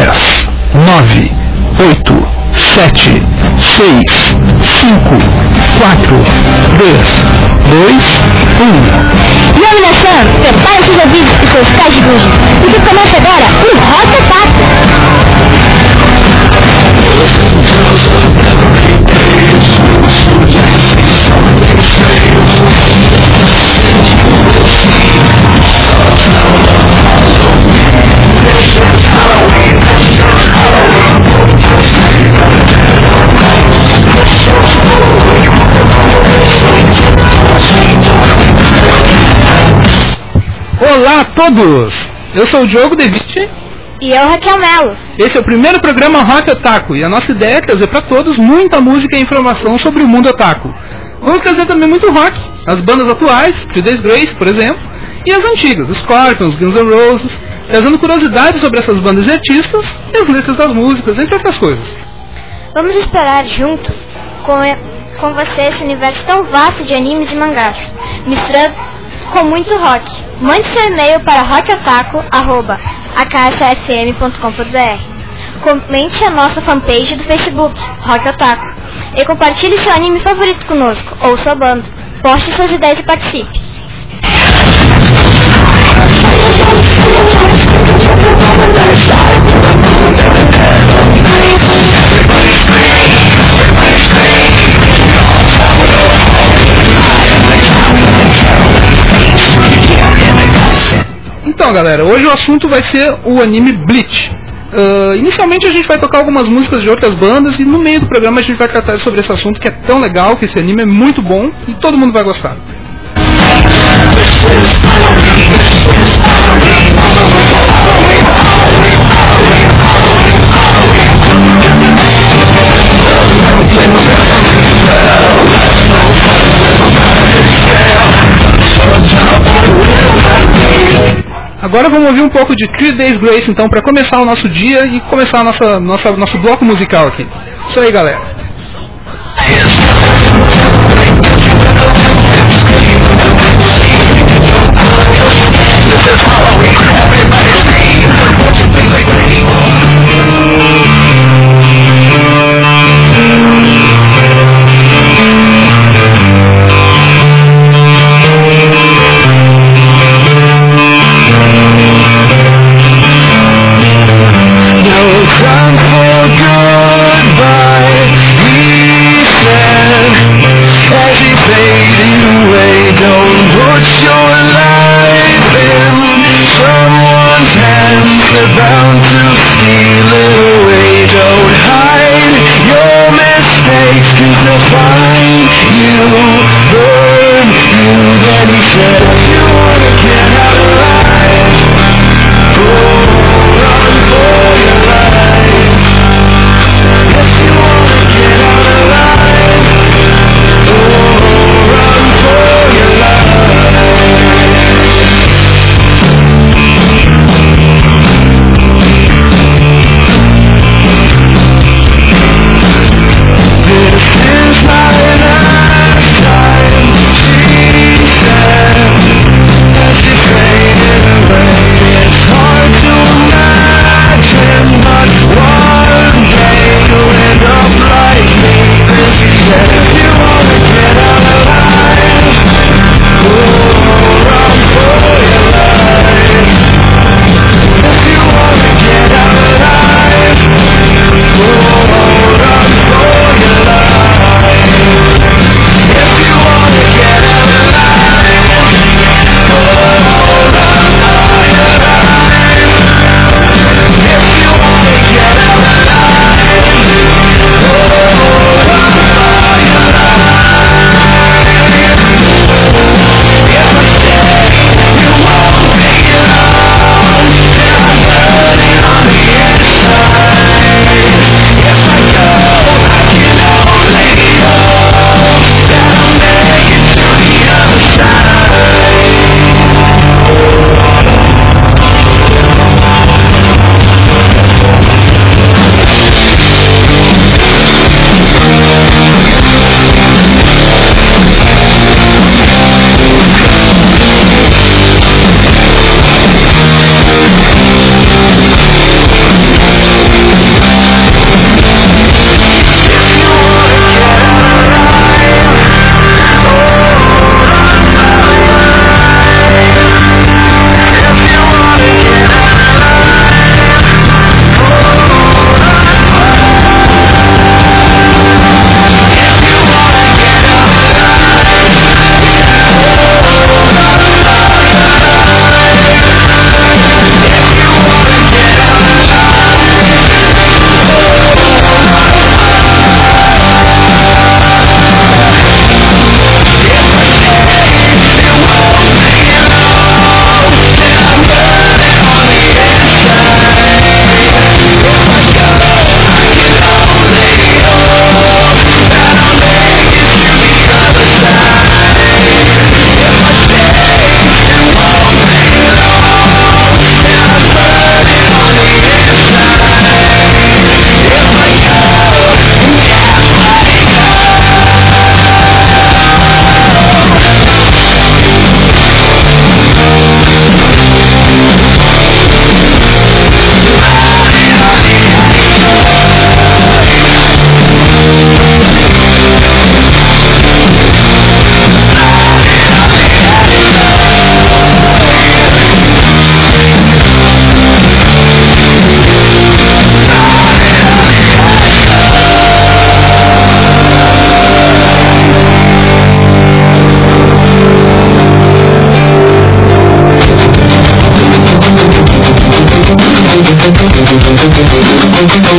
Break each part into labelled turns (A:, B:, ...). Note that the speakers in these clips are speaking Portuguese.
A: 10, 9, 8, 7, 6, 5, 4, 3, 2, 1.
B: Iluminação, prepare seus ouvidos e seus pés de luz, porque começa agora o Rock Ataque.
A: Olá a todos! Eu sou o Diogo Devitt.
B: E eu, Raquel Melo.
A: Esse é o primeiro programa Rock Otaku e a nossa ideia é trazer para todos muita música e informação sobre o mundo otaku. Vamos trazer também muito rock, as bandas atuais, Judas Grace, por exemplo, e as antigas, Scorpions, Guns N' Roses, trazendo curiosidades sobre essas bandas e artistas e as letras das músicas, entre outras coisas.
B: Vamos explorar junto com, com você esse universo tão vasto de animes e mangás, misturando com muito rock. Mande seu e-mail para rockotaku.aksfm.com.br Comente a nossa fanpage do Facebook, Rock Otaku, e compartilhe seu anime favorito conosco, ou sua banda. Poste suas ideias e participe.
A: Então, galera, hoje o assunto vai ser o anime Bleach. Uh, inicialmente a gente vai tocar algumas músicas de outras bandas e no meio do programa a gente vai tratar sobre esse assunto que é tão legal, que esse anime é muito bom e todo mundo vai gostar. Agora vamos ouvir um pouco de Three Days Grace então para começar o nosso dia e começar nossa, nossa, nosso bloco musical aqui. Isso aí, galera.
C: goodbye He said as he
D: faded away Don't put your life in someone's hands They're bound to steal it away Don't hide your they'll find you, burn you Then he
C: said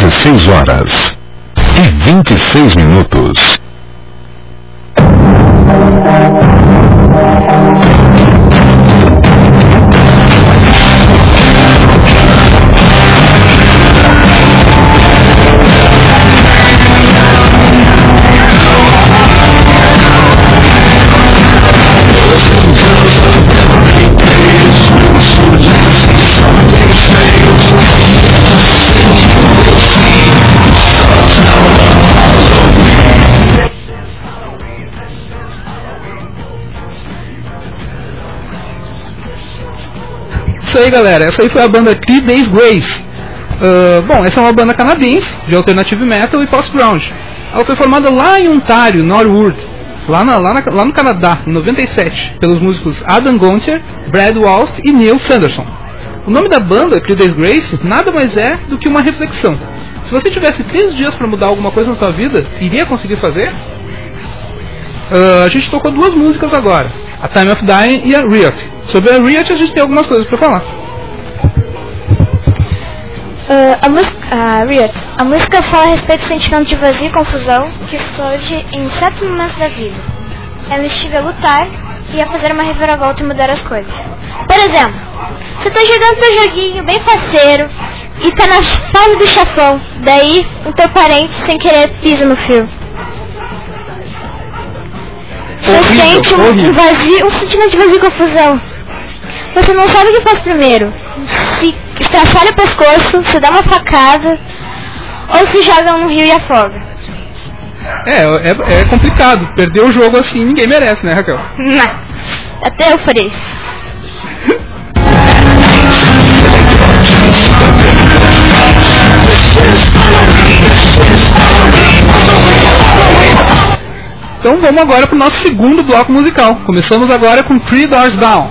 C: 16 horas e 26 minutos.
A: Aí, galera. Essa aí foi a banda Three Days Grace. Uh, bom, essa é uma banda canadense de alternative metal e post-grunge. Ela foi formada lá em Ontário, Norwood, lá, na, lá, na, lá, no Canadá, em 97, pelos músicos Adam Gontier, Brad Walsh e Neil Sanderson. O nome da banda, Days Grace, nada mais é do que uma reflexão. Se você tivesse três dias para mudar alguma coisa na sua vida, iria conseguir fazer? Uh, a gente tocou duas músicas agora, a Time of Dying e a Riot. Sobre a Riot a gente tem algumas coisas para falar.
B: Uh, a, música, a Riot. A música fala a respeito do sentimento de vazio e confusão que surge em certos momentos da vida. Ela instiga a lutar e a fazer uma reviravolta e mudar as coisas. Por exemplo, você tá jogando teu joguinho bem faceiro e tá na fase do chafão, daí o teu parente sem querer pisa no fio. sente um,
A: horrível.
B: um vazio, um sentimento de vazio e confusão. Você não sabe o que faz primeiro. Se estraçalha o pescoço, se dá uma facada, ou se joga no rio e afoga.
A: É, é, é complicado. Perder o jogo assim ninguém merece, né, Raquel?
B: Não. Até eu farei isso.
A: Então vamos agora pro nosso segundo bloco musical. Começamos agora com Three Doors Down.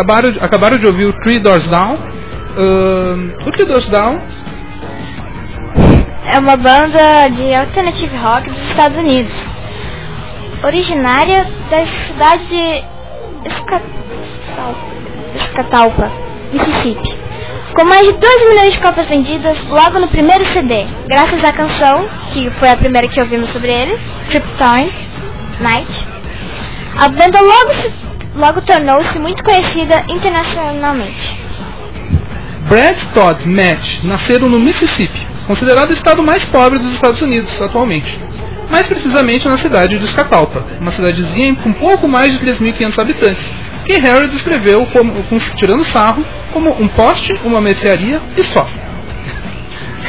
A: acabaram, acabaram de ouvir o Three Doors Down. Ahn, o Three Doors Down
B: É uma banda de alternative rock dos Estados Unidos. Originária da cidade de Esca- Escatalpa, Mississippi. Com mais de 2 milhões de cópias vendidas logo no primeiro CD, graças à canção, que foi a primeira que ouvimos sobre ele, Triptine Night. A banda logo, se- logo tornou-se muito conhecida internacionalmente.
A: Brad Todd e Matt nasceram no Mississippi, considerado o estado mais pobre dos Estados Unidos atualmente. Mais precisamente na cidade de Escatalpa, uma cidadezinha com pouco mais de 3.500 habitantes, que Harry descreveu como, com- tirando sarro como um poste, uma mercearia e só.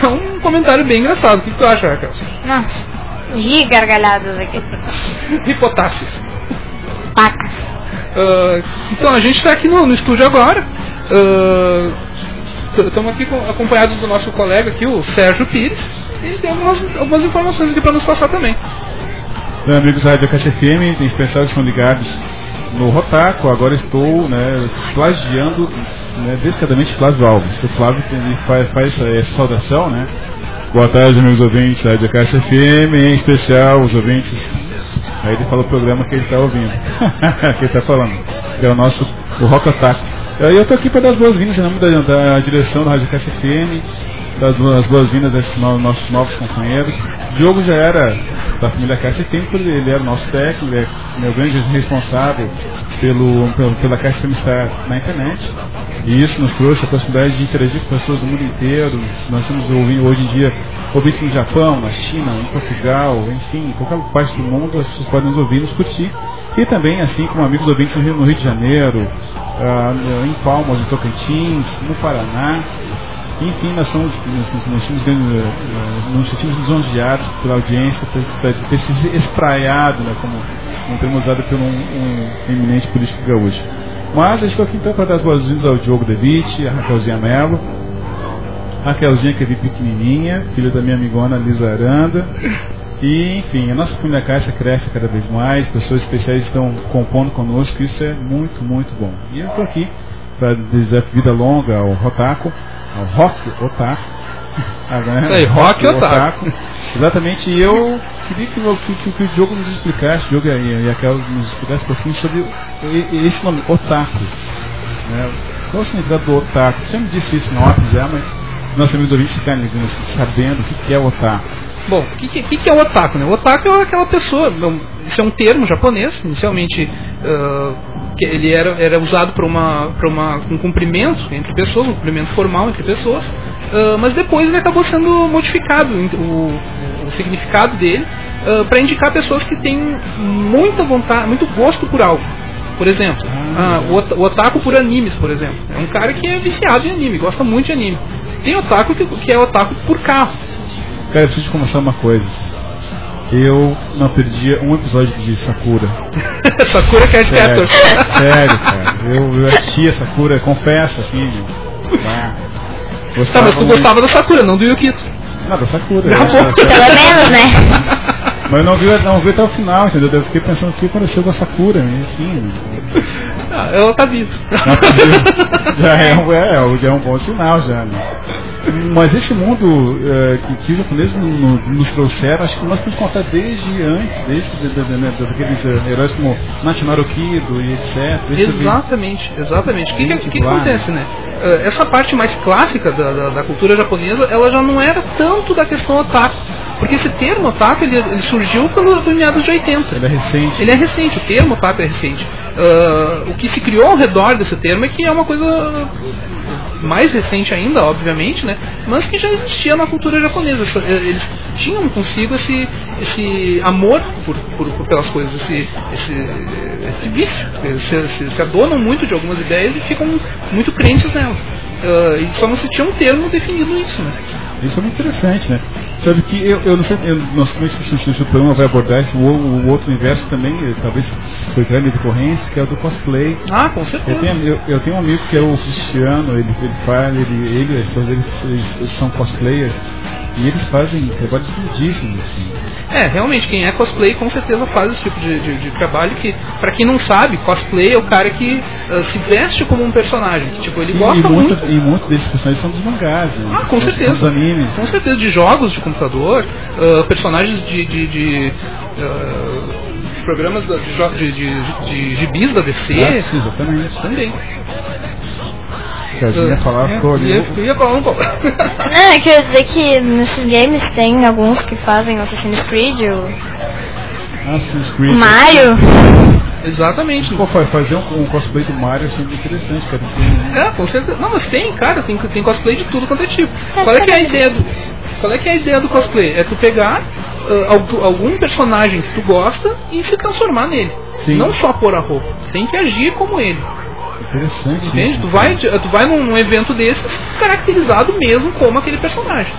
A: É um comentário bem engraçado. O que tu acha, Raquel?
B: Nossa, ri gargalhadas aqui.
A: Hipotácios.
B: Pacas.
A: Ah, então, a gente está aqui no, no estúdio agora. Estamos aqui com- acompanhados do nosso colega aqui, o Sérgio Pires. E tem algumas, algumas informações aqui para nos passar também.
E: Então, amigos da Rádio Caixa FM, em especial que estão ligados no Rotaco, agora estou né, plagiando né, descaradamente Flávio Alves. O Flávio tem- faz, faz essa saudação, né? Boa tarde, amigos ouvintes da Rádio Caixa FM, em especial os ouvintes. Aí ele fala o programa que ele está ouvindo, que ele está falando, que é o nosso o Rock Otaku. Aí eu estou aqui para dar as boas-vindas em nome da, da direção da Rádio Caixa FM, dar as boas-vindas a esses no- nossos novos companheiros. O Diogo já era da família Caixa FM, porque ele era o nosso técnico, ele é meu grande responsável pelo, pelo, pela Caixa FM estar na internet. E isso nos trouxe a possibilidade de interagir com pessoas do mundo inteiro. Nós estamos ouvindo hoje em dia ouvintes no Japão, na China, em Portugal, enfim, em qualquer parte do mundo, as pessoas podem nos ouvir e nos curtir. E também, assim como amigos ouvintes no Rio, no Rio de Janeiro, ah, em Palmas, em Tocantins, no Paraná. Enfim, nós somos, nós, somos, grandes, eh, eh, nos sentimos lisonjeados pela audiência, por, ter se espraiado, né, como um termo usado por um, um eminente político gaúcho. Mas a gente estou aqui então para dar as boas-vindas ao Diogo Devitt, a Raquelzinha Mello, Raquelzinha que é pequenininha, filha da minha amigona Lisa Aranda. E, enfim, a nossa família Caixa cresce cada vez mais, pessoas especiais estão compondo conosco, isso é muito, muito bom. E eu estou aqui para desejar vida longa ao Rotaco, ao Rock Otaku. Ah, né?
A: Isso aí, Rock Otaku.
E: Exatamente, e eu queria que, o- que- que- o Diogo nos explicasse, o Diogo e e a Kel nos explicasse um pouquinho sobre esse nome, Otaku. Né? Qual o significado do Otaku? Você me disse isso na já, mas nossos amigos ouvintes ficarem sabendo o que é o Otaku.
A: Bom, o que, que, que é o otaku? Né? O otaku é aquela pessoa, não, isso é um termo japonês, inicialmente que ele era, era usado para uma, pra uma, um cumprimento entre pessoas, um cumprimento formal entre pessoas, ah, mas depois ele acabou sendo modificado, o, o significado dele, para indicar pessoas que têm muita vontade, muito gosto por algo. Por exemplo,
E: Ah.
A: o otaku por animes, por exemplo. É um cara que é viciado em anime, gosta muito de anime. Tem otaku que, que é otaku por carro.
E: Cara, eu preciso te confessar uma coisa. Eu não perdia um episódio de Sakura.
A: Sakura Card
E: Sério, sério, cara. Eu, eu assistia Sakura, confesso, assim. Ah,
A: Tá,
E: gostava
A: mas tu
E: muito.
A: gostava da Sakura, não do Yukito.
E: Não, da Sakura. Essa-
B: Pelo menos, né?
E: Mas eu não vi, não vi até o final, entendeu? Eu fiquei pensando o que aconteceu com a Sakura, enfim.
A: Ah, ela tá viva.
E: já é um, é, já é um bom sinal já, né? Mas esse mundo eh, que, que os japoneses no- no- nos trouxeram, acho que nós podemos contar desde antes, desde de, de, né, daqueles eh, heróis como Nachimaru Kido e etc.
A: Exatamente, exatamente. O que, que,
E: Gente,
A: que acontece, né? Essa parte mais clássica da, da, da cultura japonesa, ela já não era tanto da questão otaku. Porque esse termo otaku, ele, ele surgiu pelo, pelo meados de 80.
E: Ele é recente.
A: Ele é recente, o termo otaku é recente. Ah, o que se criou ao redor desse termo é que é uma coisa mais recente ainda, obviamente, né? Mas que já existia na cultura japonesa. Eh, Eles tinham consigo esse, esse amor por, por, por pelas coisas, esse, esse, esse vício. Eles se, se, se adonam muito de algumas ideias e ficam muito crentes nelas. Ah, e só não se tinha um termo definindo isso, né?
E: Isso é muito interessante, né? Sabe que eu, eu não sei, eu não sei se o programa vai abordar esse, o, o outro universo também, eh, talvez foi grande decorrência, que é o do cosplay.
A: Ah, com
E: Eu
A: certeza.
E: tenho, eu, eu tenho um amigo que é o Cristiano, ele, ele fala, ele, ele a esposa dele eles são cosplayers. E eles fazem trabalhos lindíssimos, assim.
A: É, realmente, quem é cosplay com certeza faz esse tipo de, de, de trabalho que, pra quem não sabe, cosplay é o cara que uh, se veste como um personagem. Que, tipo, ele
E: E,
A: gosta
E: e,
A: muito.
E: muito, e muitos desses personagens são dos mangás, né?
A: Ah, com
E: São-
A: certeza.
E: São dos animes.
A: Com certeza, de jogos de computador, ah, personagens de. de, de, de programas de, de, de, de gibis da DC.
E: Ah, sim, exatamente.
A: Também.
E: Casinha falar, ficou ali.
A: ia, ia falar um pouco.
B: Não, eu queria dizer que nesses games tem alguns que fazem o Assassin's Creed, o
E: Assassin's Creed.
B: Mario.
A: Exatamente.
E: Pô, fa- fazer um, um cosplay do Mario é sempre interessante, cara. Assim,
A: É, com certeza. Não, mas tem, cara, tem, tem cosplay de tudo quanto é tipo.
B: É,
A: Qual é que é a ideia do. Qual é que é a ideia do cosplay? É tu pegar algu- algum personagem que tu gosta e se transformar nele.
E: Sim.
A: Não só pôr a roupa. Tem que agir como ele.
E: Interessante.
A: Entende?
E: isso,
A: Tu vai, tu vai num, num evento desses caracterizado mesmo como aquele personagem.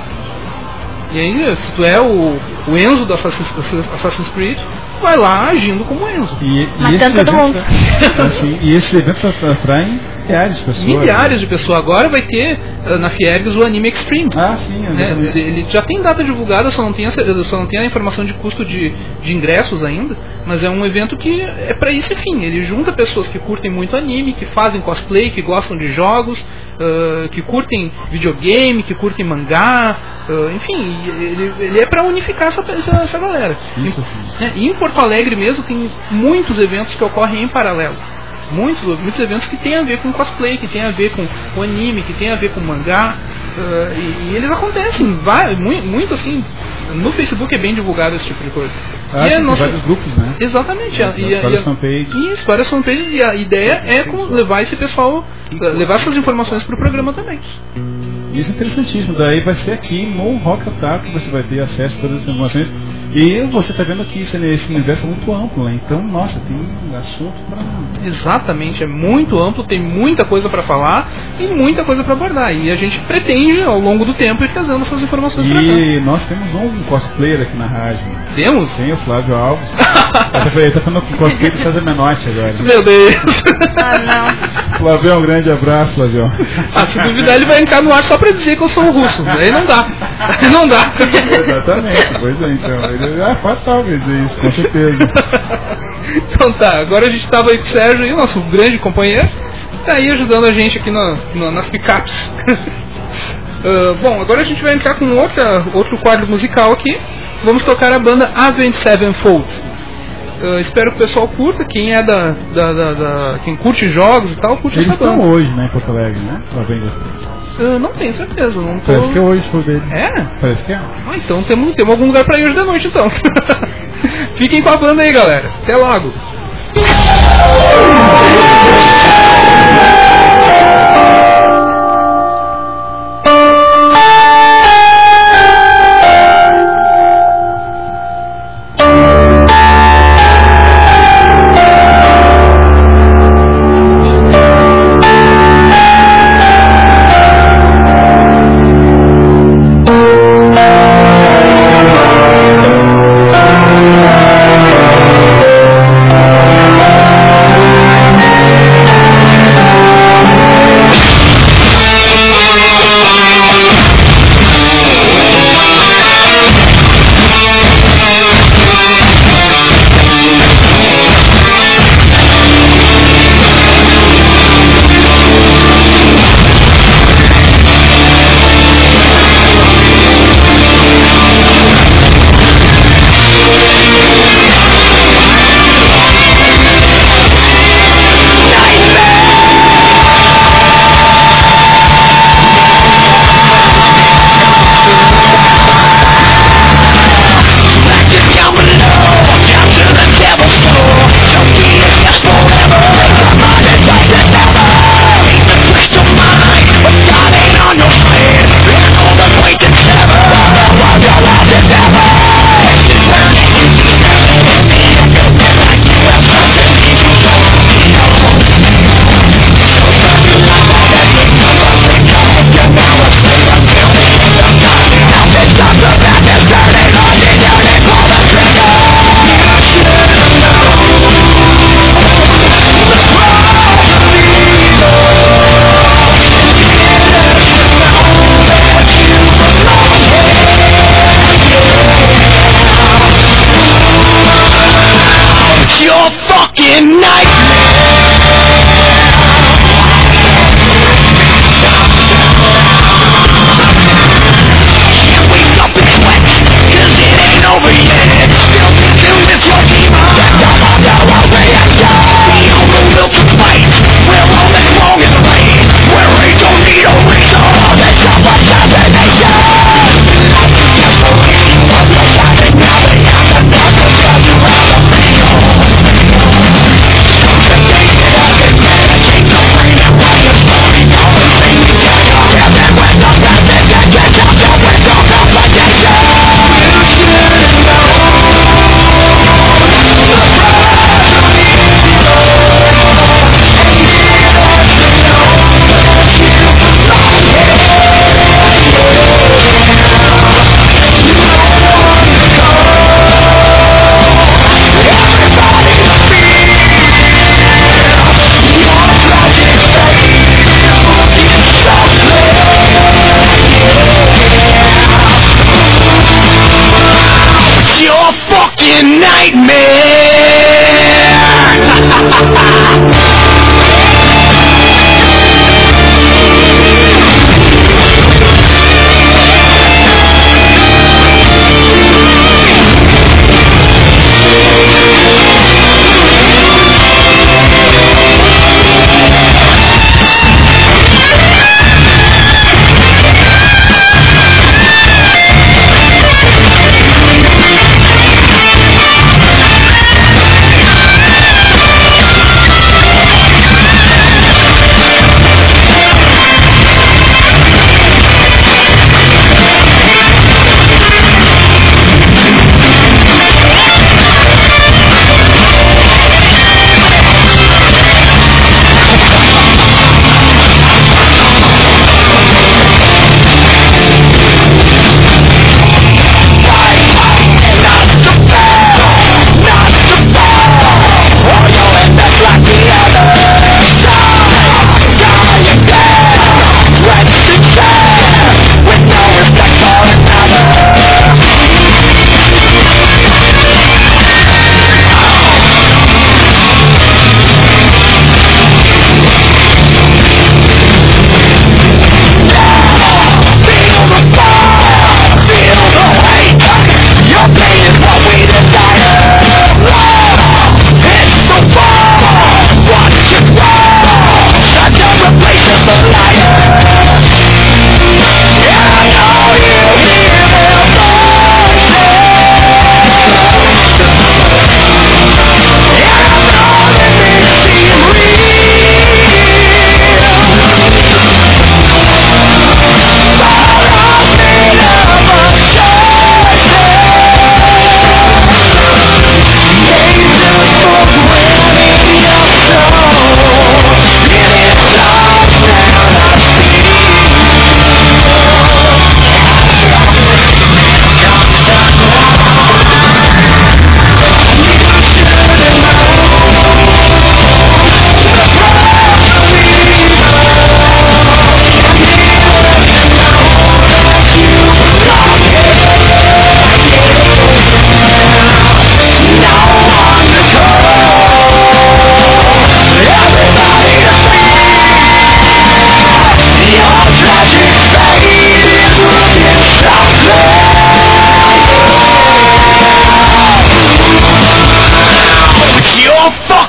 A: E aí, se tu é o, o Enzo do Assassin's, Assassin's Creed, tu vai lá agindo como Enzo.
E: E, e
B: Matando
E: esses
B: todo
E: eventos-
B: mundo.
E: assim, e esses eventos atra- atraem milhares de pessoas.
A: Milhares
E: né?
A: de pessoas. Agora vai ter ah, na Fiergs o Anime Extreme.
E: Ah, sim,
A: né?
E: exatamente.
A: ele, ele já tem data divulgada, só não tem, a, cer- só não tem a informação de custo de, de ingressos ainda, mas é um evento que é para esse fim. Ele junta pessoas que curtem muito anime, que fazem cosplay, que gostam de jogos, ah, que curtem videogame, que curtem mangá, ah, enfim, e ele, ele é para unificar essa, essa, essa galera.
E: Isso, sim.
A: É, e em Porto Alegre mesmo tem muitos eventos que ocorrem em paralelo. Muitos, muitos eventos que tem a ver com cosplay, que tem a ver com, com anime, que tem a ver com mangá. ah, e, e eles acontecem, vai, muito, muito assim. No Facebook é bem divulgado esse tipo de coisa.
E: Ah,
A: e
E: tem
A: nossa-
E: vários grupos, né?
A: Exatamente.
E: Exato,
A: e a-
E: várias fanpages.
A: Isso, várias fanpages. E a ideia é com- levar esse pessoal, ah, levar essas informações para o programa também.
E: Isso é interessantíssimo. Daí vai ser aqui no Rock Otaku que você vai ter acesso a todas essas informações. E você está vendo aqui, esse, esse universo é muito amplo, né? Então, nossa, tem assunto para.
A: Exatamente, é muito amplo, tem muita coisa para falar e muita coisa para abordar. E a gente pretende, ao longo do tempo, ir trazendo essas informações para cá.
E: E nós temos um cosplayer aqui na rádio.
A: Temos?
E: Tem o Flávio Alves. Ele tá falando com cosplay do César Menotti agora.
A: Meu Deus!
B: Ah, não.
E: Flávio, um grande abraço, Flávio.
A: Ah, se duvidar, ele vai entrar no ar só pra dizer que eu sou um russo. Aí não dá. Aí não dá.
E: Exatamente, pois é, então. Ele é fatal dizer isso, com certeza.
A: Então tá, agora a gente tava aí com o Sérgio, aí, nosso grande companheiro, tá aí ajudando a gente aqui na- na- nas picapes. Ah, bom, agora a gente vai entrar com outra, outro quadro musical aqui. Vamos tocar a banda Avenged Sevenfold. Ah, espero que o pessoal curta, quem é da, da, da- da- quem curte jogos e tal, curte
E: Eles
A: essa
E: estão
A: banda.
E: hoje, né, em Porto Alegre, né? Lá vem
A: Ah, não tenho certeza, não tô.
E: Parece que é hoje o deles.
A: É?
E: Parece que é.
A: Ah, então temos, temos algum lugar pra ir hoje da noite então. Fiquem com a banda aí, galera. Até logo.
D: Fucking. Nightmare.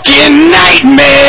D: nightmare.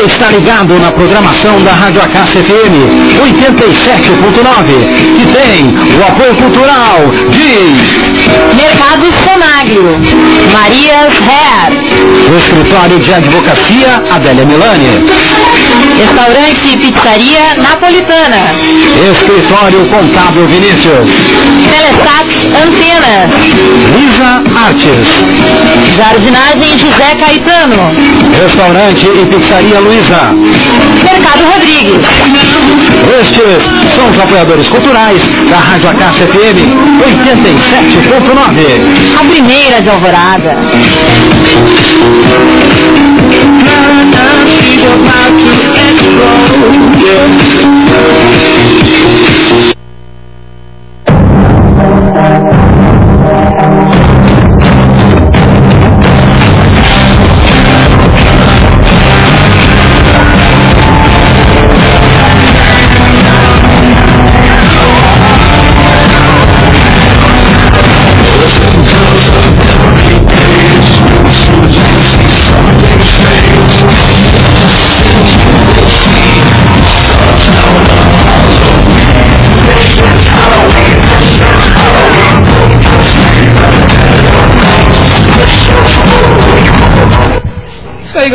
F: Você está ligado na programação da Rádio Acácia FM 87.9, que tem o apoio cultural de
G: Mercado Sonagro, Marias Hair,
F: o Escritório de Advocacia Adélia Milani,
G: Restaurante e Pizzaria Napolitana,
F: Escritório Contábil Vinícius,
G: Telesat Antenas,
F: Lisa Artes,
G: Jardinagem José Caetano,
F: Restaurante e Pizzaria
G: Mercado Rodrigues.
F: Estes são os apoiadores culturais da Rádio Acácia FM 87.9.
G: A primeira de Alvorada.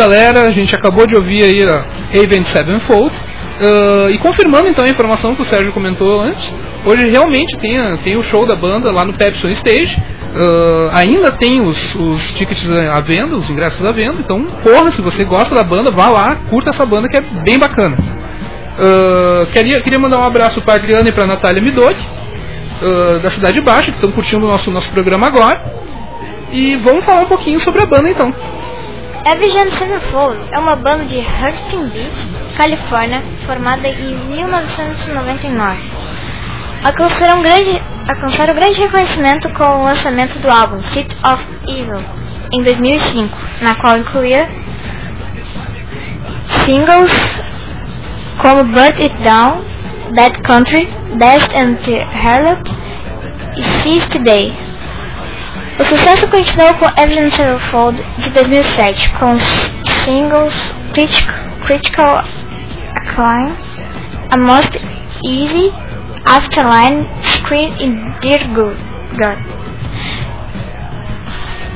A: Galera. A gente acabou de ouvir aí a Avenged Sevenfold. Uh, e confirmando então a informação que o Sérgio comentou antes, hoje realmente tem, tem o show da banda lá no Pepsi Stage. Uh, ainda tem os, os tickets à venda, os ingressos à venda. Então, corra, se você gosta da banda, vá lá, curta essa banda que é bem bacana. Uh, queria, queria mandar um abraço para Adriana e para Natália Midori, uh, da Cidade Baixa, que estão curtindo o nosso, nosso programa agora. E vamos falar um pouquinho sobre a banda então.
B: Avenged Sevenfold é uma banda de Huntington Beach, Califórnia, formada em 1999. Alcançaram, grande, alcançaram grande reconhecimento com o lançamento do álbum Seat of Evil em 2005, na qual incluía singles como Burn It Down, Bad Country, Best and the Harlot e Seize Today. O sucesso continuou com Evelyn Sevenfold de 2007, com os singles Critic- Critical Acclaim, A Most Easy, Afterline, Screen e Dear. God.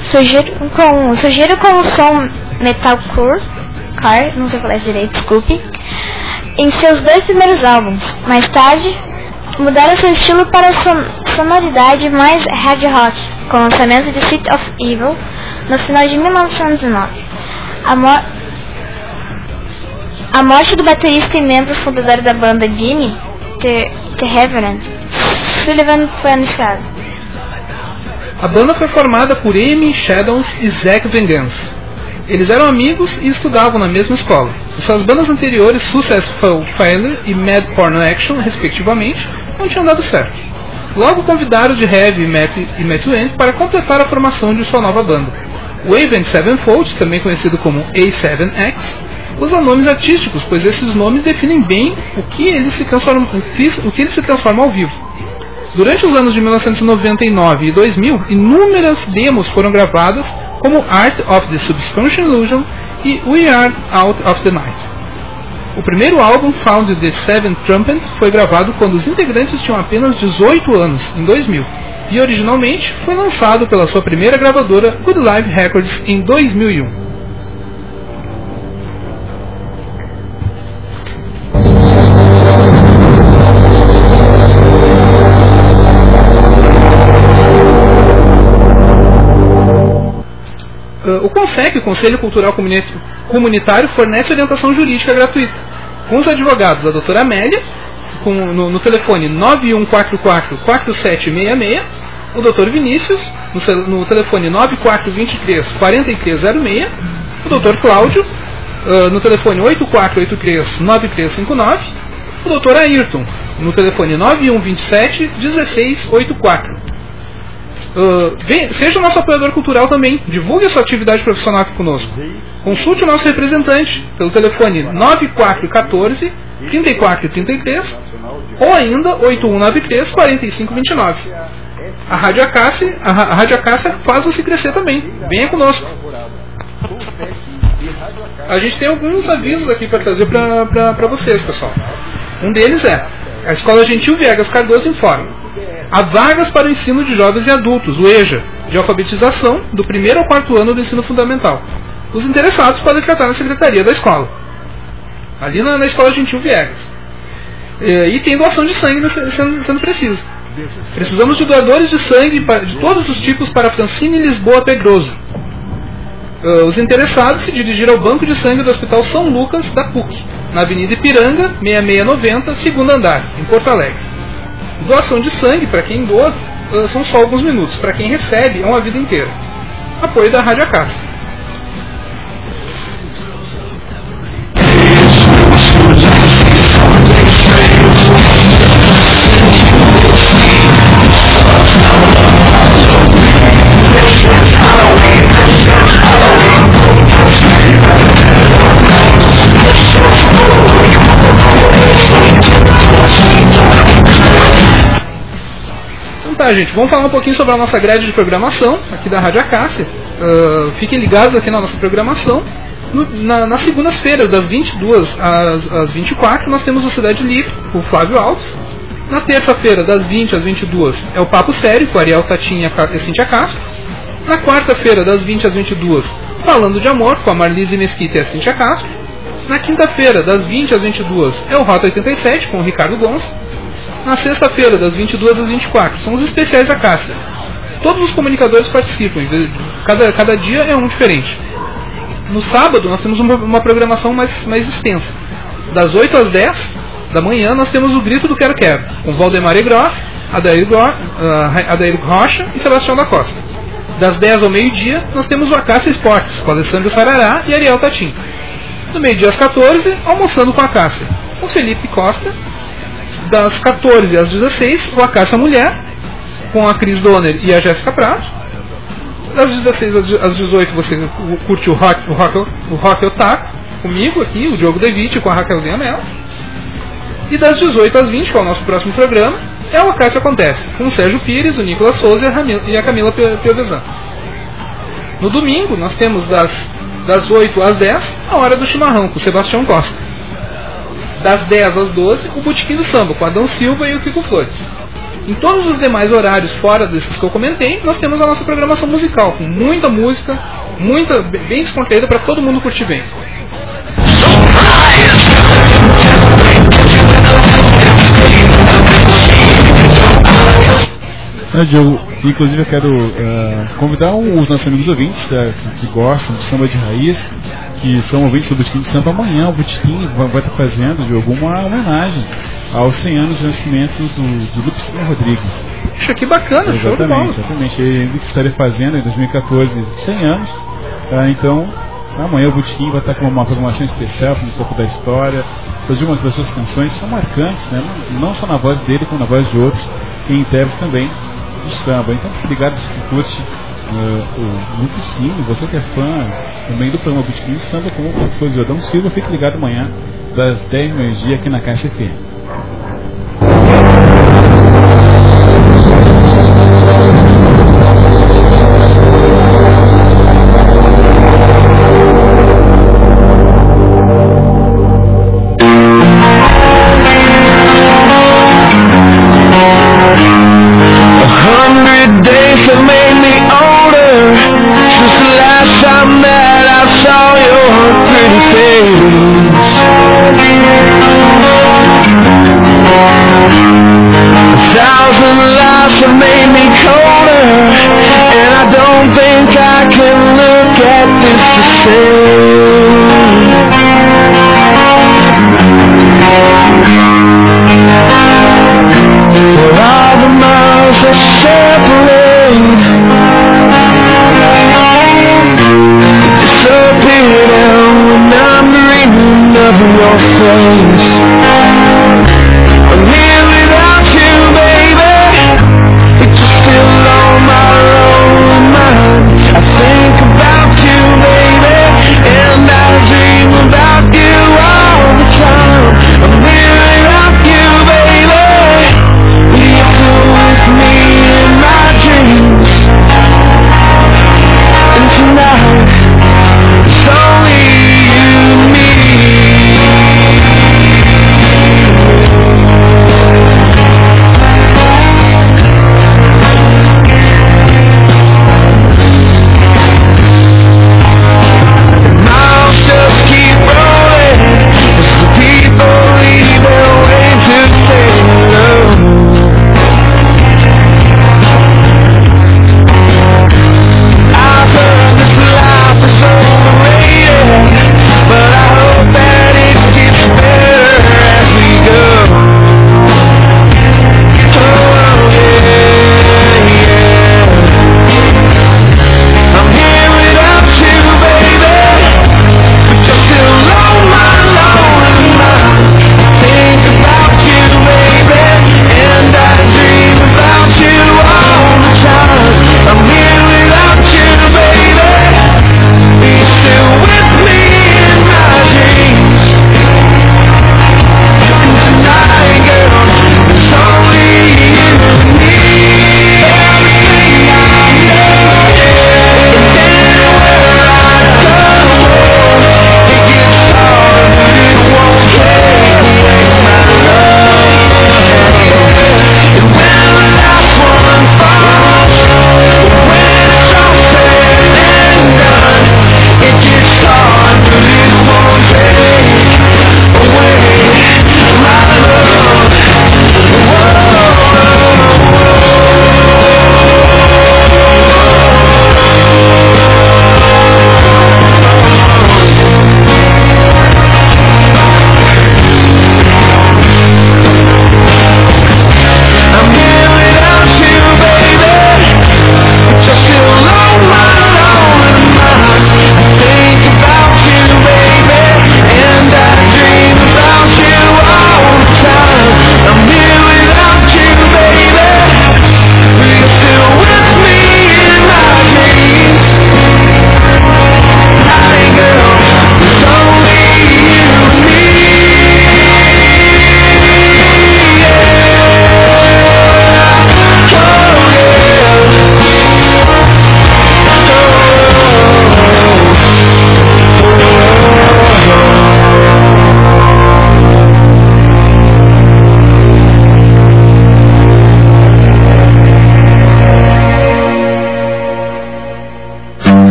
B: Sugiro com, sugiro com o som metalcore, car, não sei falar direito, desculpe, em seus dois primeiros álbuns. Mais tarde, mudaram seu estilo para son sonoridade mais hard rock, com o lançamento de Seat of Evil no final de 1909. A, mo a morte do baterista e membro fundador da banda Jimmy The, Reverend Sullivan foi anunciado.
A: A banda foi formada por Amy Shadows e Zack Vengeance. Eles eram amigos e estudavam na mesma escola. Suas bandas anteriores, Successful Failure e Mad Porno Action, respectivamente, não tinham dado certo. Logo convidaram de Heavy Matt e Matt Wentz para completar a formação de sua nova banda. O Avenged Sevenfold, também conhecido como A7X, usa nomes artísticos, pois esses nomes definem bem o que ele se transforma, o que, ele se transforma ao vivo. Durante os anos de 1999 e 2000, inúmeras demos foram gravadas, como Art of the Subscription Illusion e We Are Out of the Night. O primeiro álbum, Sound the Seven Trumpets, foi gravado quando os integrantes tinham apenas 18 anos, em 2000, e originalmente foi lançado pela sua primeira gravadora, Good Life Records, em 2001. O CONSEC, o Conselho Cultural Comuni- Comunitário, fornece orientação jurídica gratuita. Com os advogados, a doutora Amélia, com- no, no telefone 9144-4766, o doutor Vinícius, no, no telefone 9423-4306, o doutor Cláudio, uh, no telefone 8483-9359, o doutor Ayrton, no telefone 9127-1684. Vem- seja o nosso apoiador cultural também. Divulgue a sua atividade profissional aqui conosco. Consulte o nosso representante pelo telefone 9414 3433 ou ainda 8193 4529. A Rádio Acácia, a, a Rádio Acácia faz você crescer também. Venha conosco. a gente tem alguns avisos aqui para trazer para vocês, pessoal. Um deles é: a Escola Gentil Viegas Cardoso informa. Há vagas para o ensino de jovens e adultos, o EJA, de alfabetização, do primeiro ao quarto ano do ensino fundamental. Os interessados podem tratar na secretaria da escola, ali na, na Escola Gentil Viegas. É, e tem doação de sangue sendo, sendo preciso. Precisamos de doadores de sangue de todos os tipos para Francine Lisboa Pedroso. Uh, os interessados se dirigiram ao Banco de Sangue do Hospital São Lucas da PUC, na Avenida Ipiranga, 6690, segundo andar, em Porto Alegre. Doação de sangue, para quem doa, uh, são só alguns minutos, para quem recebe, é uma vida inteira. Apoio da Rádio Acácia. Gente, vamos falar um pouquinho sobre a nossa grade de programação aqui da Rádio Acácia. Uh, fiquem ligados aqui na nossa programação. No, na, nas segundas-feiras, das 22 às, às 24, nós temos o Cidade Livre, com o Flávio Alves. Na terça-feira, das 20 às 22, é o Papo Sério, com Ariel Tatinha e Cintia Castro. Na quarta-feira, das 20 às 22, Falando de Amor, com a Marlise Mesquita e a Cintia Castro. Na quinta-feira, das 20 às 22, é o Rota 87, com o Ricardo Gonçalves na sexta-feira, das 22 às 24. São os especiais da Cássia. Todos os comunicadores participam, cada, cada dia é um diferente. No sábado, nós temos uma, uma programação mais, mais extensa. Das 8 às 10 da manhã, nós temos o Grito do Quero Quero, com Valdemar Egró, Adair, Adair Rocha e Sebastião da Costa. Das 10 ao meio-dia, nós temos o Acácia Esportes, com Alessandro Sarará e Ariel Tatim. No meio-dia às 14, almoçando com a Cássia, com Felipe Costa das 14 às 16, o A Caixa Mulher, com a Cris Donner e a Jéssica Prato. Das 16 às 18 você curte o Rock, o rock, o rock Otaku, comigo aqui, o Diogo Devitt com a Raquelzinha Mel. E das 18 às 20, que é o nosso próximo programa, é o Acácio Acontece, com o Sérgio Pires, o Nicolas Souza e a Camila Piovesan. No domingo, nós temos das, das 8 às 10, a Hora do Chimarrão, com o Sebastião Costa das 10 às 12, o Botequim do Samba, com Adão Silva e o Kiko Flores. Em todos os demais horários, fora desses que eu comentei, nós temos a nossa programação musical, com muita música, muita, bem descontraída para todo mundo curtir bem.
E: É, Diogo, inclusive eu quero uh, convidar os nossos amigos ouvintes uh, que, que, gostam de samba de raiz que são ouvintes do Botequim de Samba, amanhã o Botequim vai, vai estar fazendo de alguma homenagem aos 100 anos de nascimento do, do Lupicínio Rodrigues.
A: Puxa, que bacana,
E: Exatamente, exatamente. Ele estaria fazendo em 2014 100 anos, tá? então amanhã o Botequim vai estar com uma programação especial, com um pouco da história, fazer umas das suas canções são marcantes, né? não só na voz dele, como na voz de outros, e intérpretes também do samba. Então, obrigado se curte uh, o Lupicínio, você que é fã também do programa Botequim Samba com o professor Jordão Silva, fique ligado amanhã das 10 da dia aqui na Caixa FM.
D: made me colder And I don't think I can look at this the same. For all the miles that separate? Disappear now when I'm dreaming of your face.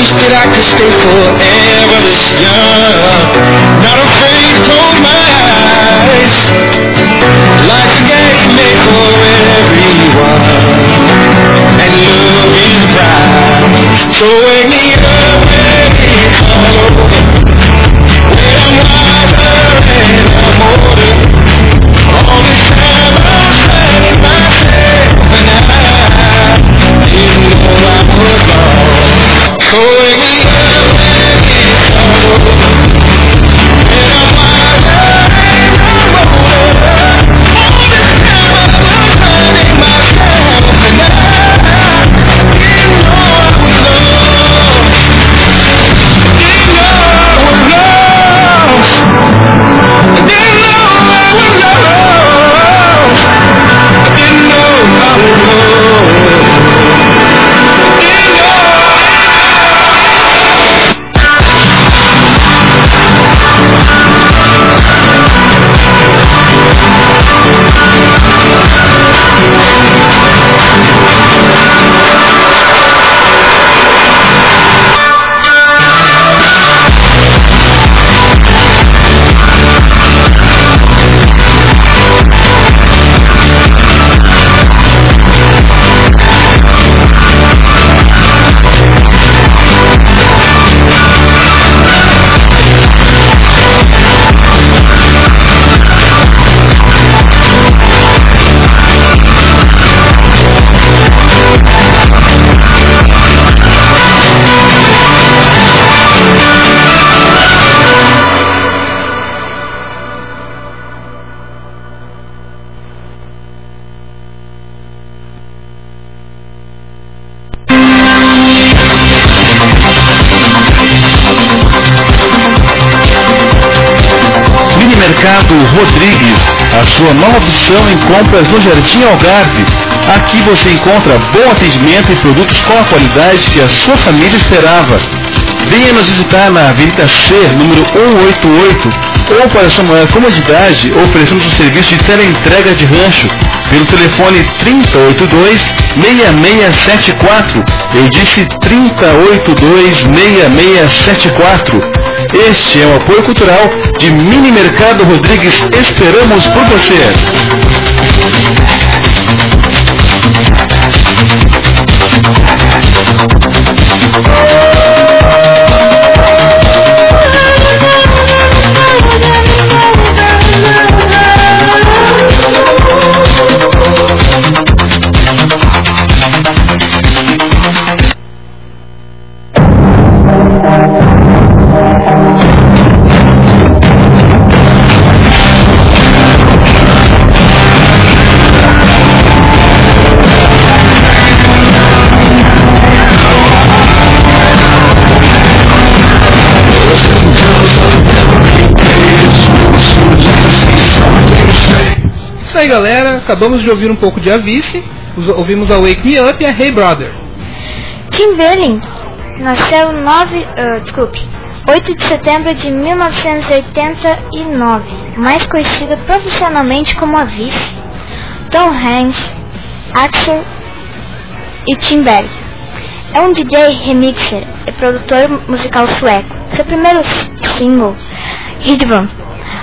D: wish that I could stay forever this young. Not afraid to close my eyes. Life's a game made for everyone. And love is bright. So wake me up when it's all over. When I'm wiser and I'm older. All this time
H: going compras no Jardim Algarve. Aqui você encontra bom atendimento e produtos com a qualidade que a sua família esperava. Venha nos visitar na Avenida C, número 188, ou para sua maior comodidade, oferecemos um serviço de teleentrega de rancho pelo telefone 3082-6674. Eu disse 3082-6674. Este é o apoio cultural de Mini Mercado Rodrigues. Esperamos por você.
A: Aí, galera. Acabamos de ouvir um pouco de Avice. Os- Ouvimos a Wake Me Up e a Hey Brother.
B: Tim Berling nasceu 9, ah, desculpe, 8 de setembro de 1989, mais conhecido profissionalmente como Avice, Tom Hanks, Axel e Tim Berg. É um DJ remixer e produtor musical sueco. Seu primeiro single, Hidron,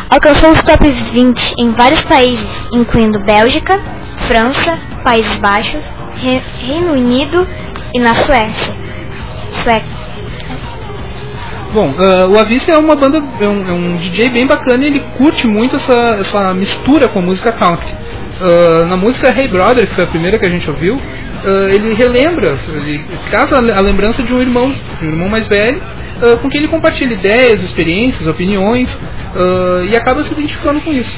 B: alcançou os top 20 em vários países, incluindo Bélgica, França, Países Baixos, Re- Reino Unido e na Suécia. Sueca.
A: Bom, ah, o Avice é uma banda, é um, é um DJ bem bacana e ele curte muito essa, essa mistura com a música country. Ah, na música Hey Brother, que foi a primeira que a gente ouviu, ah, ele relembra, ele traz a, a lembrança de um irmão, de um irmão mais velho, com quem ele compartilha ideias, experiências, opiniões ah, e acaba se identificando com isso.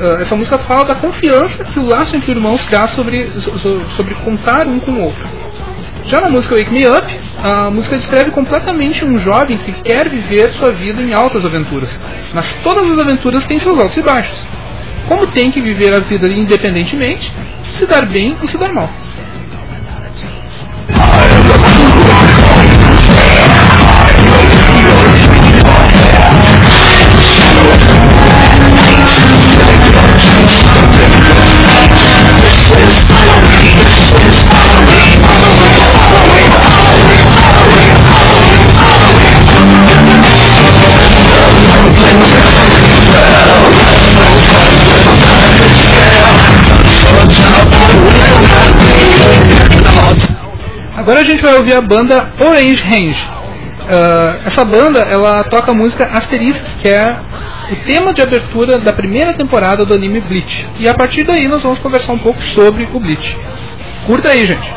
A: Ah, essa música fala da confiança que o laço entre irmãos traz sobre, so- sobre contar um com o outro. Já na música Wake Me Up, a música descreve completamente um jovem que quer viver sua vida em altas aventuras. Mas todas as aventuras têm seus altos e baixos. Como tem que viver a vida independentemente, se dar bem e se dar mal.
I: Agora a gente vai ouvir a banda Orange Range. Uh, essa banda ela toca a música Asterisk, que é o tema de abertura da primeira temporada do anime Bleach. E a partir daí nós vamos conversar um pouco sobre o Bleach. Curta aí, gente.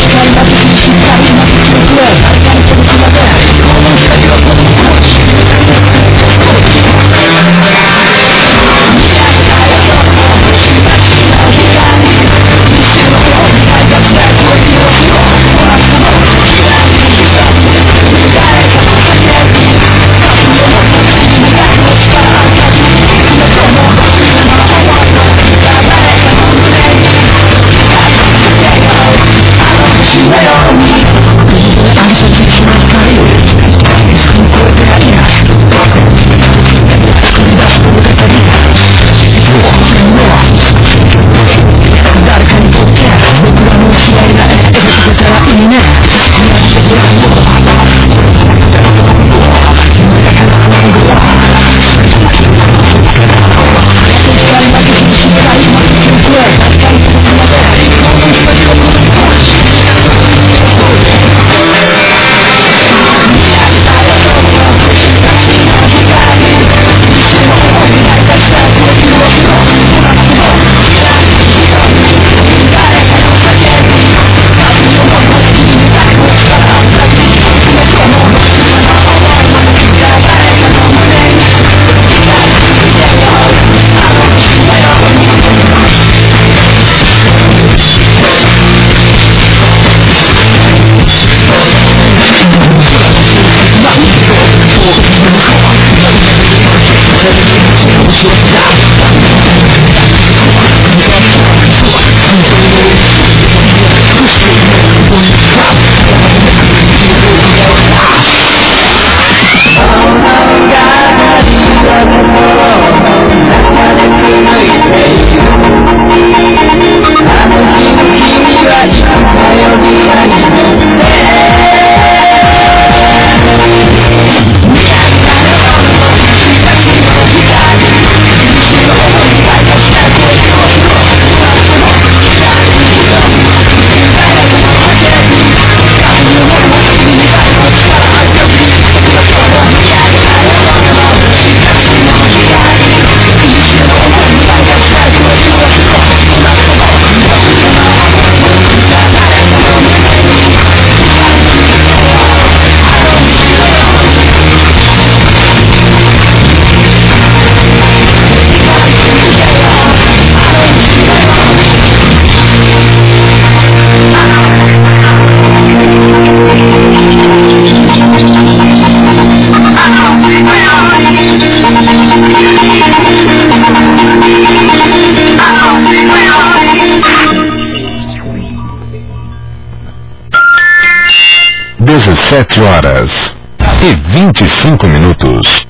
C: Dezessete horas e vinte e cinco minutos.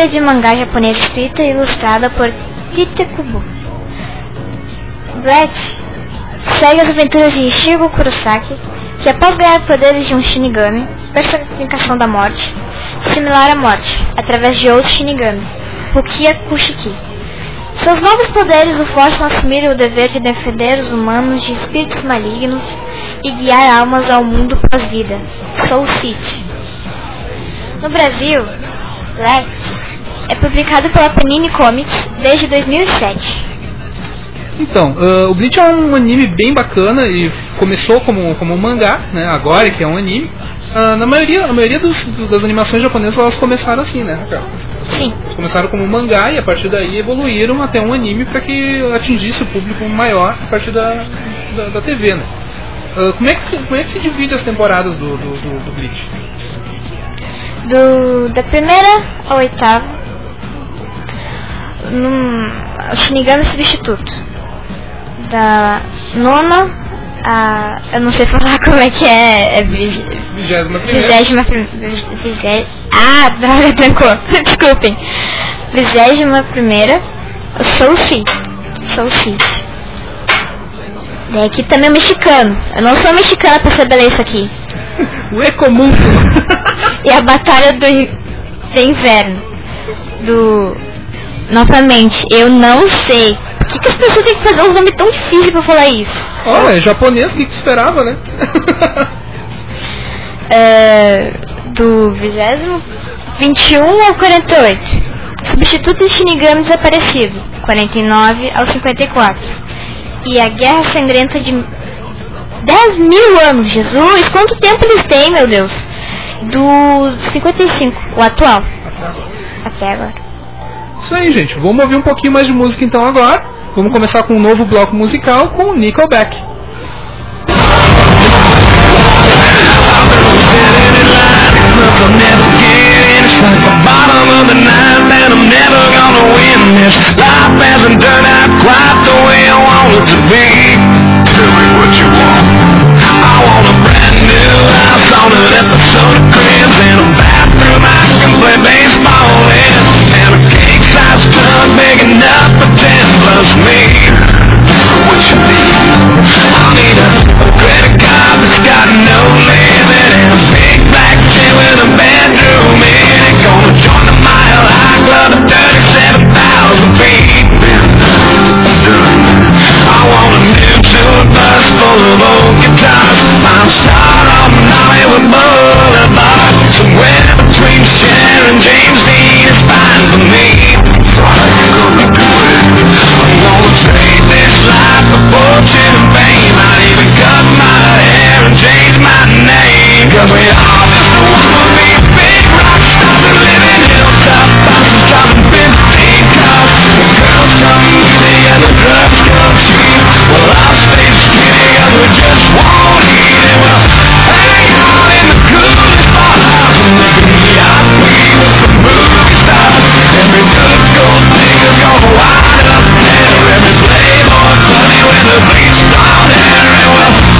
B: Série de mangá japonesa escrita e ilustrada por Tite Kubo. Brett segue as aventuras de Ishigo Kurosaki, que após ganhar poderes de um Shinigami, personificação da morte, similar à morte, através de outro Shinigami, Rukia Kushiki. Seus novos poderes o forçam a assumir o dever de defender os humanos de espíritos malignos e guiar almas ao mundo pós-vida, Soul City. No Brasil, Lex é publicado pela Panini Comics desde 2007.
A: Então, ah, o Bleach é um anime bem bacana e começou como, como um mangá, né? Agora que é um anime. Ah, na maioria, a maioria dos- do- das animações japonesas elas começaram assim, né? Raquel?
B: Sim.
A: Eles começaram como um mangá e a partir daí evoluíram até um anime para que atingisse o público maior a partir da, da, da TV, né? Ah, como, é que se, como é que se divide as temporadas do, do, do, do Bleach?
B: Do, da primeira ao oitavo, num, Shinigami substituto. Da nona a. Eu não sei falar como é que é. é vi-
A: Vigésima primeira.
B: Vigésima Ah, droga, trancou. Desculpem. Vigésima primeira, o Soul City. Soul City. E aqui também é mexicano. Eu não sou mexicana pra saber ler isso aqui.
A: O E comum.
B: E a Batalha do, In- do Inverno. Do. Novamente, eu não sei. Por que, que as pessoas têm que fazer uns nomes tão difíceis pra falar isso?
A: Olha, é japonês, o que que esperava, né?
B: É, do 20 21 ao 48. Substituto de Shinigami desaparecido. 49 ao 54. E a Guerra Sangrenta de 10 mil anos, Jesus! Quanto tempo eles têm, meu Deus? Do 55, o atual. Até agora.
A: Isso aí, gente. Vamos ouvir um pouquinho mais de música então agora. Vamos começar com um novo bloco musical com o Nickelback.
D: Ninth, and turned out size done big up, me. What you need?
A: I need a credit card that's got no limit a big black chair with a bedroom in it. Gonna join the Mile High Club at 37,000 feet. fortune and fame I even cut my hair and changed my name? Cause we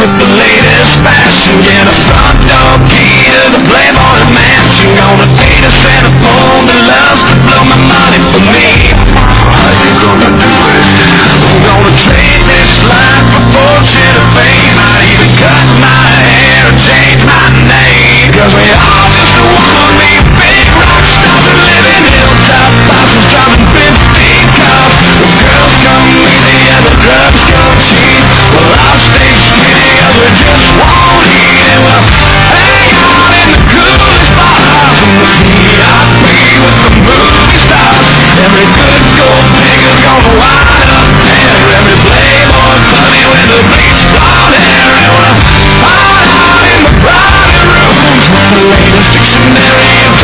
A: with the latest fashion. Get a front door key to the Playboy mansion. Gonna feed us and a
D: fool that loves to blow my money for me. How you gonna do it? I'm gonna trade this life for fortune and fame. I'd even cut my hair and change my name. Cause we Every good gold digger's gonna wind up. Every with bleach blonde hair. And in the private rooms the latest dictionary of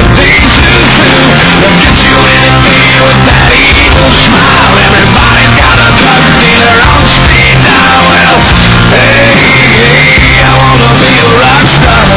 D: you with that evil smile. Everybody's got a dealer on speed dial. Well, hey, hey, I wanna be a rock star.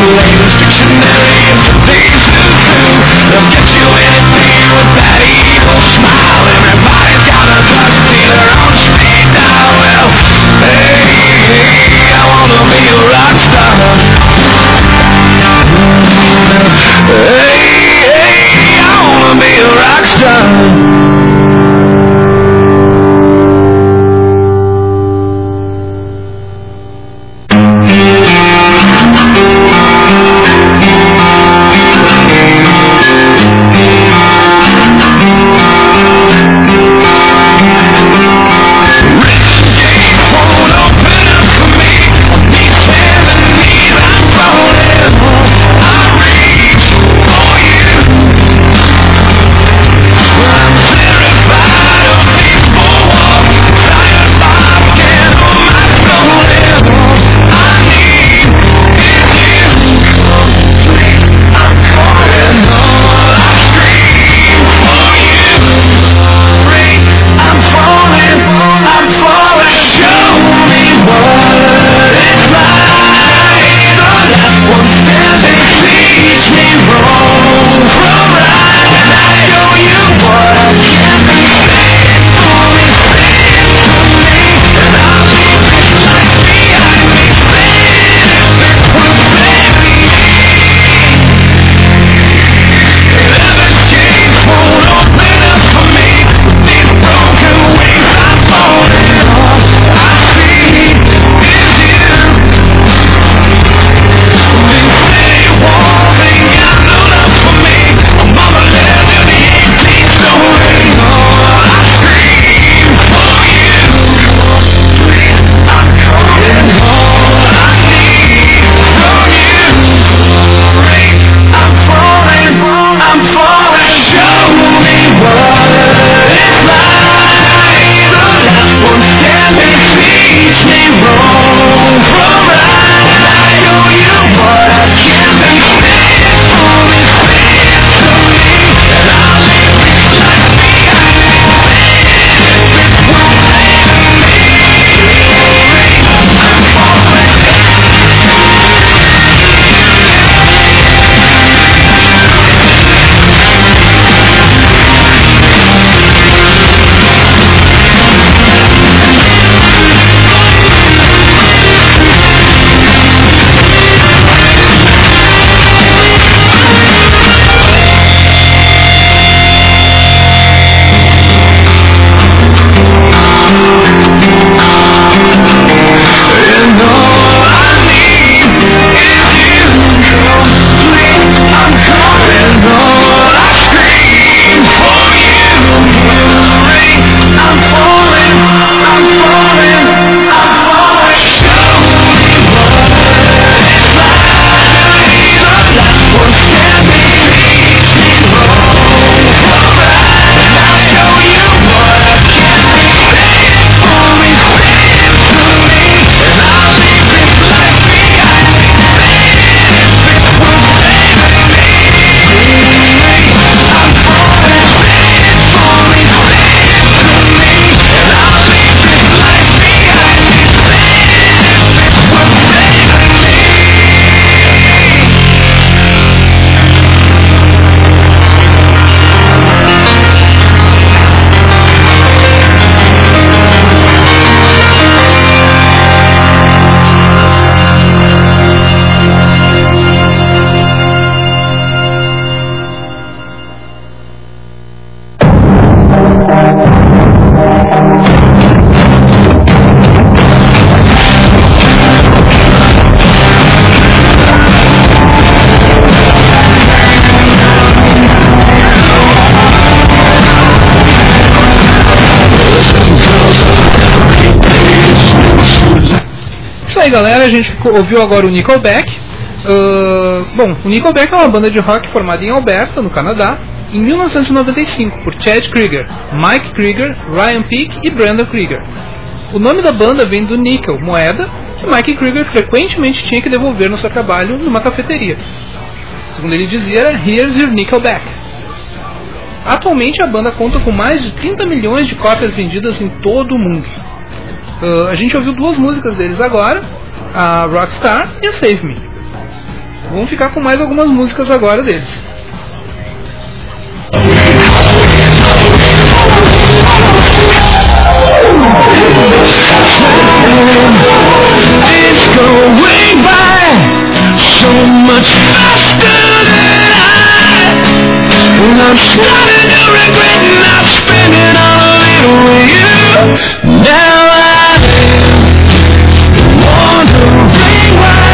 D: Layman's dictionary They'll get you anything with that evil smile. Everybody's got a drug dealer ouviu agora o Nickelback. Ah, bom, o Nickelback é uma banda de rock formada em Alberta, no Canadá, em 1995, por Chad Krieger, Mike Krieger, Ryan Peake e Brandon Krieger. O nome da banda vem do níquel, moeda, que Mike Krieger frequentemente tinha que devolver no seu trabalho numa cafeteria. Segundo ele dizia, era Here's Your Nickelback. Atualmente a banda conta com mais de 30 milhões de cópias vendidas em todo o mundo. Ah, a gente ouviu duas músicas deles agora, a Rockstar e a Save Me. Vamos ficar com mais algumas músicas agora deles. Now I am Don't bring wine.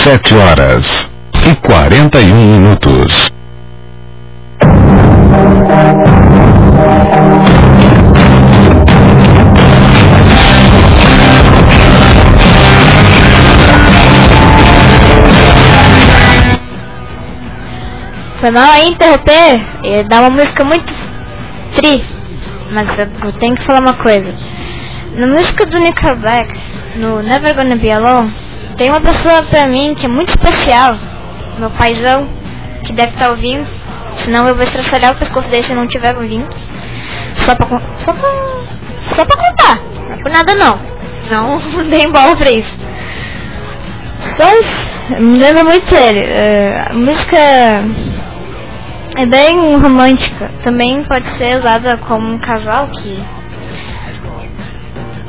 C: Dezessete horas e quarenta e um minutos.
B: Foi mal aí interromper e dar uma música muito tri. Mas eu tenho que falar uma coisa. Na música do Nickelback, no Never Gonna Be Alone, tem uma pessoa pra mim que é muito especial, meu paizão, que deve estar ouvindo, senão eu vou estraçalhar o pescoço dele se não estiver ouvindo. Só pra, só pra, só pra contar, não é por nada não, não deem bola pra isso. Só me lembra muito dele, é, a música é bem romântica, também pode ser usada como um casal que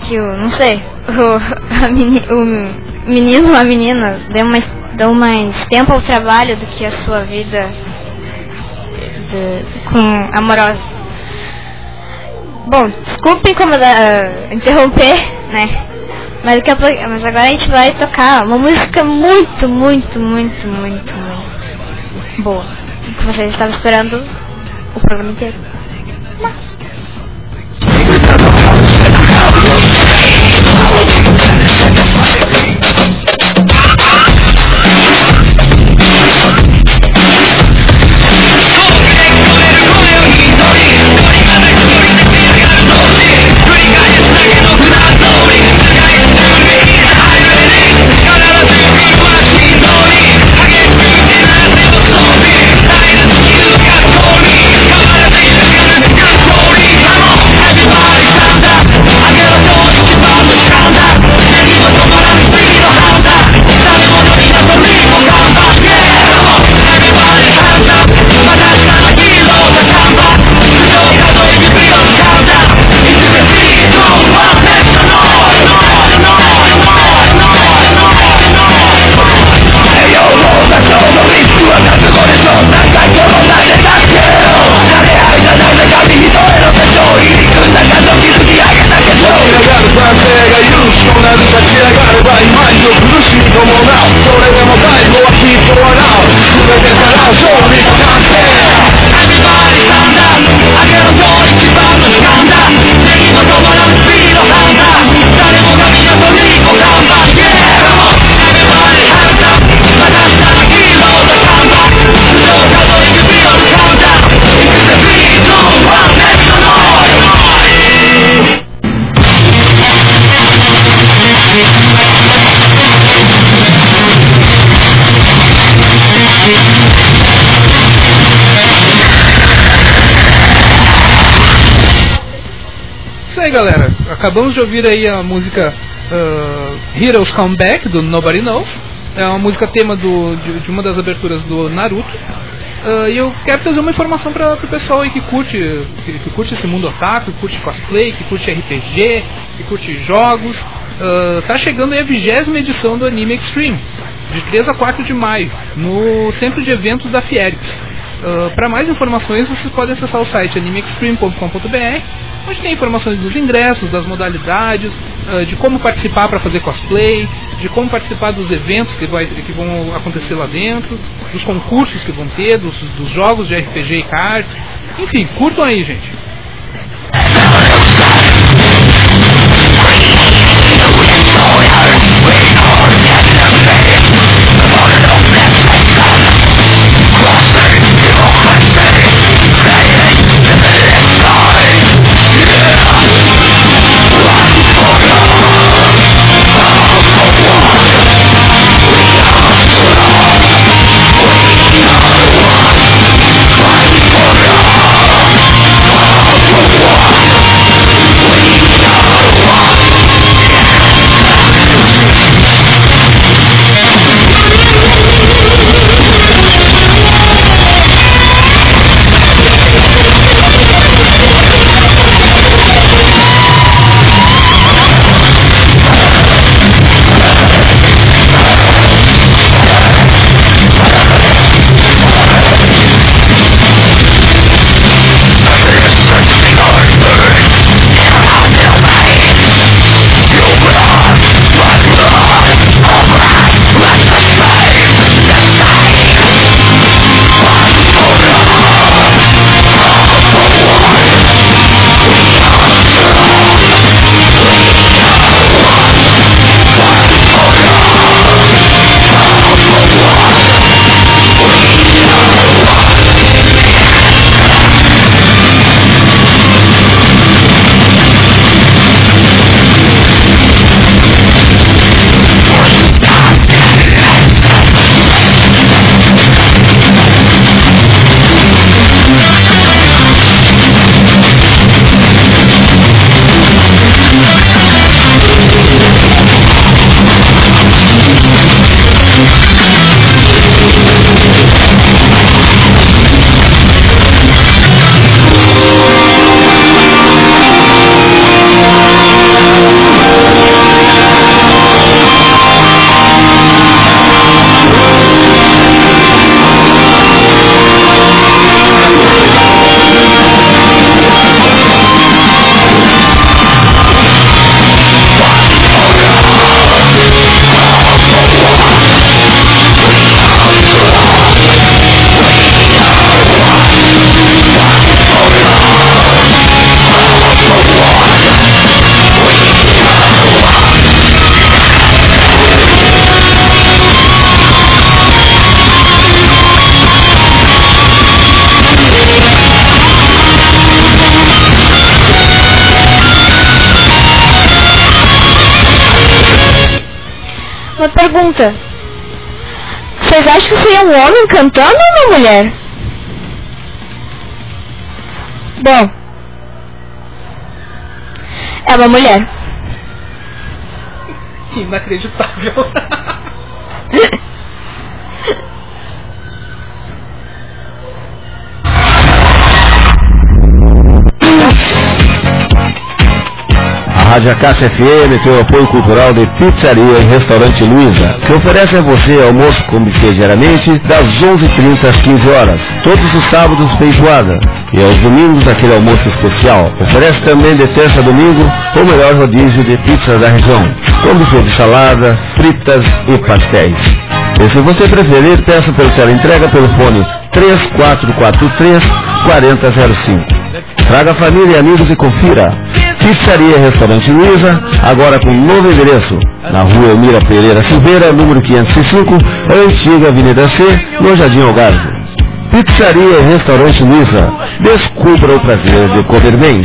B: que o, não sei, o, meni- menino ou a menina dão mais, dão mais tempo ao trabalho do que a sua vida de- com amorosa. Bom, desculpe incomodar, ah, interromper, né? Mas, daqui a mas agora a gente vai tocar uma música muito, muito, muito, muito, muito boa. Que vocês estavam esperando o programa inteiro.
A: 男性
D: が勇気となる立ち上がれば今にも苦しいと思うそれでも最後はきっと笑う全てからう勝利の完成。Everybody げろ
A: galera. Acabamos de ouvir aí a música ah, Heroes Come Back, do Nobody Knows. É uma música tema do, de, de uma das aberturas do Naruto. Ah, e eu quero trazer uma informação para o pessoal aí que curte, que, que curte esse mundo otaku, que curte cosplay, que curte RPG, que curte jogos. Ah, tá chegando aí a vigésima edição do Anime Extreme, de 3 a 4 de maio, no centro de eventos da Fiergs. para mais informações, vocês podem acessar o site animextreme.com.br, onde tem informações dos ingressos, das modalidades, ah, de como participar para fazer cosplay, de como participar dos eventos que, vai, que vão acontecer lá dentro, dos concursos que vão ter, dos, dos jogos de RPG e cards. Enfim, curtam aí, gente.
B: Vocês acham que seria um homem cantando ou uma mulher? Bom, é uma mulher.
A: Inacreditável.
F: Rádio Acácia FM tem o apoio cultural de Pizzaria e Restaurante Luiza, que oferece a você almoço com buffet diariamente das 11h30 às 15 horas, todos os sábados feijoada, e aos domingos aquele almoço especial. Oferece também de terça a domingo o melhor rodízio de pizzas da região, com buffet de salada, fritas e pastéis. E se você preferir, peça pelo teleentrega pelo fone 3443 4005. Traga família e amigos e confira. Pizzaria Restaurante Luiza, agora com novo endereço. Na rua Elmira Pereira Silveira, número 505, antiga Avenida C, no Jardim Algarve. Pizzaria Restaurante Luiza. Descubra o prazer de comer bem.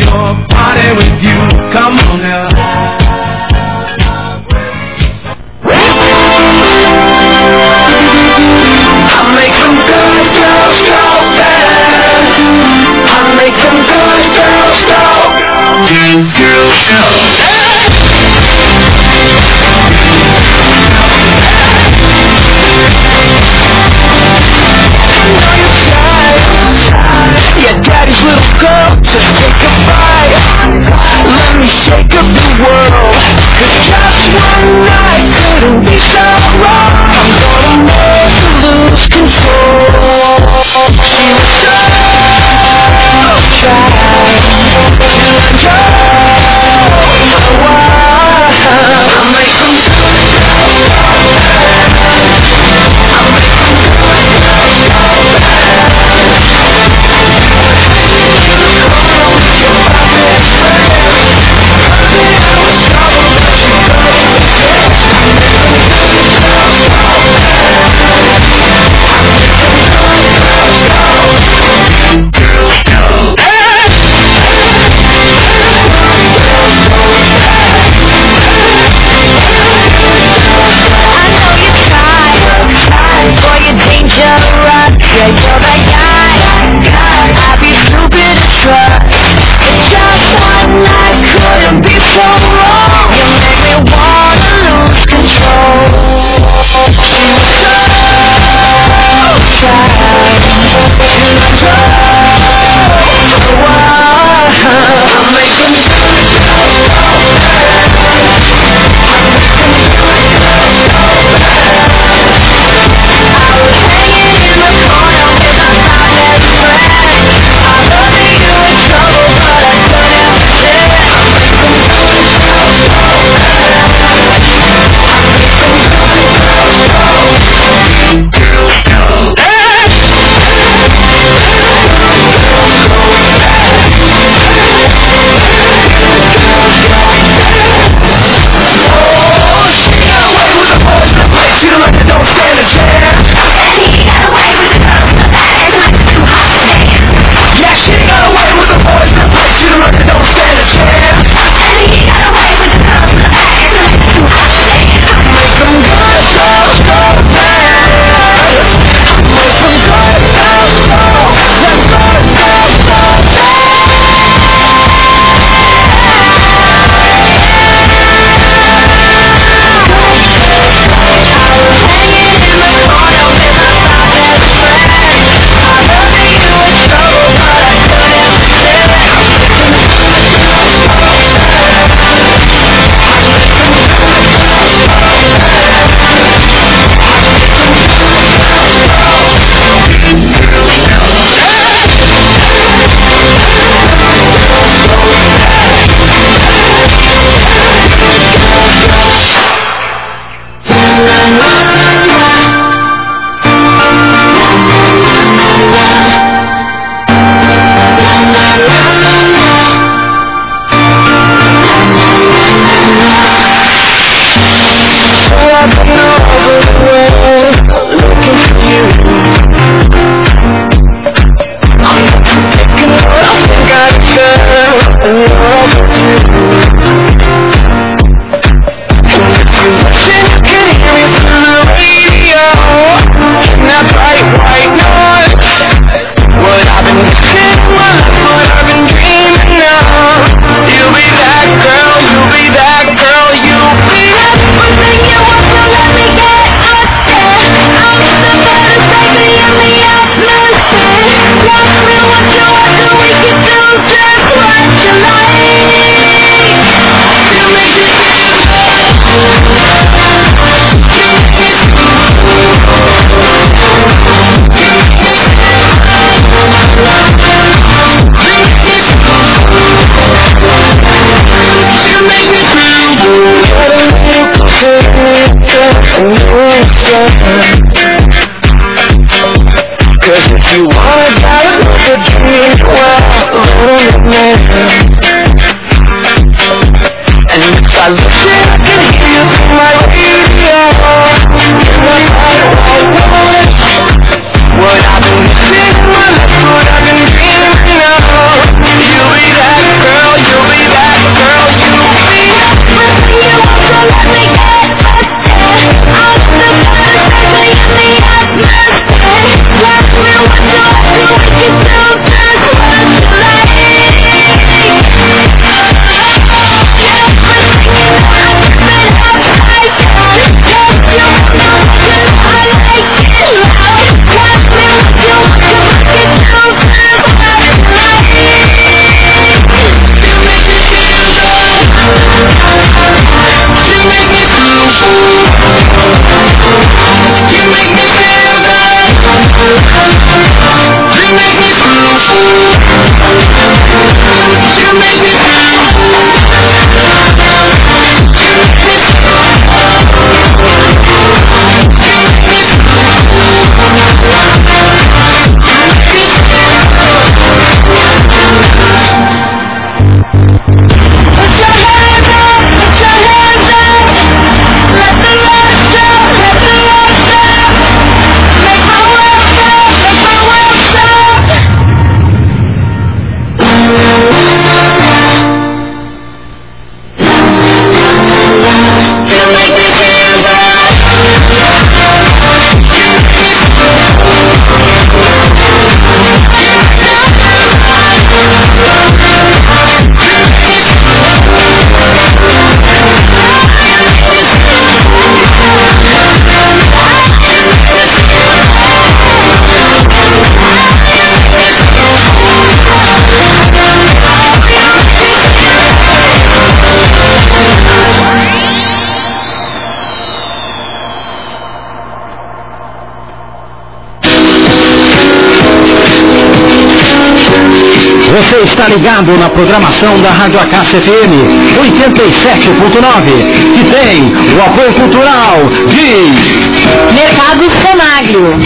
J: Está ligado na programação da Rádio Acácia FM 87.9, que tem o apoio cultural de
G: Mercado Sonagro.